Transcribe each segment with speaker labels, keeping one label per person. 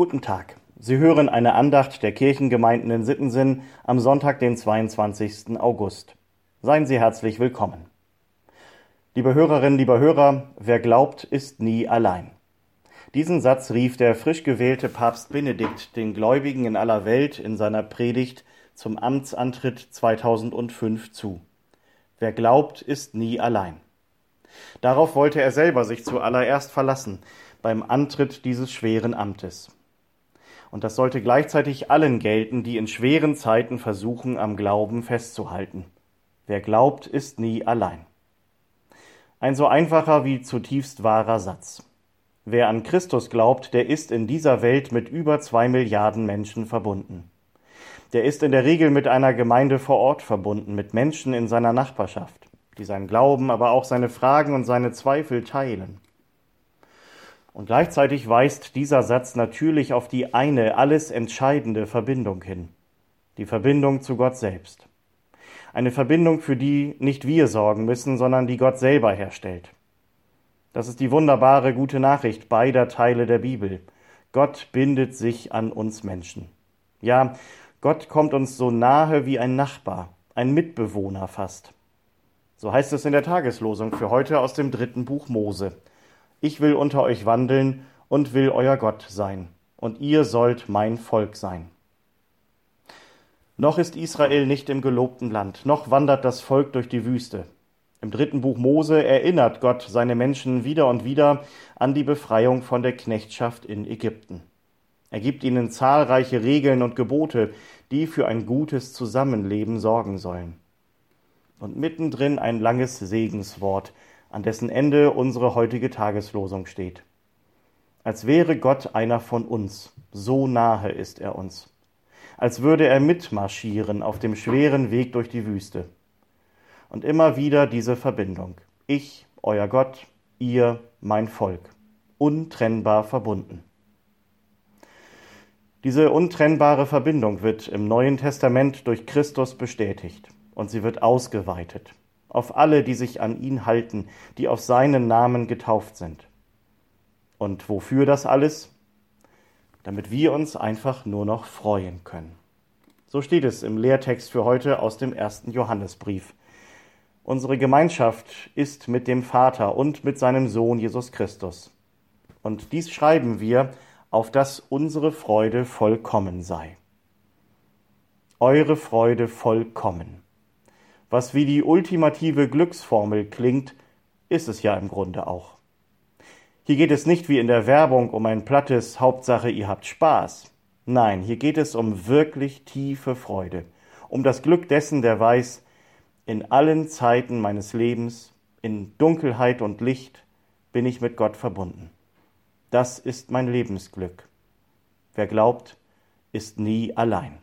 Speaker 1: Guten Tag. Sie hören eine Andacht der Kirchengemeinden in Sittensinn am Sonntag, den 22. August. Seien Sie herzlich willkommen. Liebe Hörerinnen, lieber Hörer, wer glaubt, ist nie allein. Diesen Satz rief der frisch gewählte Papst Benedikt den Gläubigen in aller Welt in seiner Predigt zum Amtsantritt 2005 zu. Wer glaubt, ist nie allein. Darauf wollte er selber sich zuallererst verlassen beim Antritt dieses schweren Amtes. Und das sollte gleichzeitig allen gelten, die in schweren Zeiten versuchen, am Glauben festzuhalten. Wer glaubt, ist nie allein. Ein so einfacher wie zutiefst wahrer Satz. Wer an Christus glaubt, der ist in dieser Welt mit über zwei Milliarden Menschen verbunden. Der ist in der Regel mit einer Gemeinde vor Ort verbunden, mit Menschen in seiner Nachbarschaft, die sein Glauben, aber auch seine Fragen und seine Zweifel teilen. Und gleichzeitig weist dieser Satz natürlich auf die eine, alles entscheidende Verbindung hin, die Verbindung zu Gott selbst. Eine Verbindung, für die nicht wir sorgen müssen, sondern die Gott selber herstellt. Das ist die wunderbare gute Nachricht beider Teile der Bibel. Gott bindet sich an uns Menschen. Ja, Gott kommt uns so nahe wie ein Nachbar, ein Mitbewohner fast. So heißt es in der Tageslosung für heute aus dem dritten Buch Mose. Ich will unter euch wandeln und will euer Gott sein, und ihr sollt mein Volk sein. Noch ist Israel nicht im gelobten Land, noch wandert das Volk durch die Wüste. Im dritten Buch Mose erinnert Gott seine Menschen wieder und wieder an die Befreiung von der Knechtschaft in Ägypten. Er gibt ihnen zahlreiche Regeln und Gebote, die für ein gutes Zusammenleben sorgen sollen. Und mittendrin ein langes Segenswort, an dessen Ende unsere heutige Tageslosung steht. Als wäre Gott einer von uns, so nahe ist er uns. Als würde er mitmarschieren auf dem schweren Weg durch die Wüste. Und immer wieder diese Verbindung. Ich, euer Gott, ihr, mein Volk. Untrennbar verbunden. Diese untrennbare Verbindung wird im Neuen Testament durch Christus bestätigt und sie wird ausgeweitet auf alle, die sich an ihn halten, die auf seinen Namen getauft sind. Und wofür das alles? Damit wir uns einfach nur noch freuen können. So steht es im Lehrtext für heute aus dem ersten Johannesbrief. Unsere Gemeinschaft ist mit dem Vater und mit seinem Sohn Jesus Christus. Und dies schreiben wir, auf dass unsere Freude vollkommen sei. Eure Freude vollkommen was wie die ultimative Glücksformel klingt, ist es ja im Grunde auch. Hier geht es nicht wie in der Werbung um ein plattes Hauptsache ihr habt Spaß. Nein, hier geht es um wirklich tiefe Freude, um das Glück dessen, der weiß, in allen Zeiten meines Lebens, in Dunkelheit und Licht, bin ich mit Gott verbunden. Das ist mein Lebensglück. Wer glaubt, ist nie allein.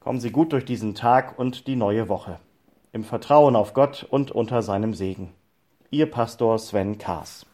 Speaker 1: Kommen Sie gut durch diesen Tag und die neue Woche. Im Vertrauen auf Gott und unter seinem Segen. Ihr Pastor Sven Kaas.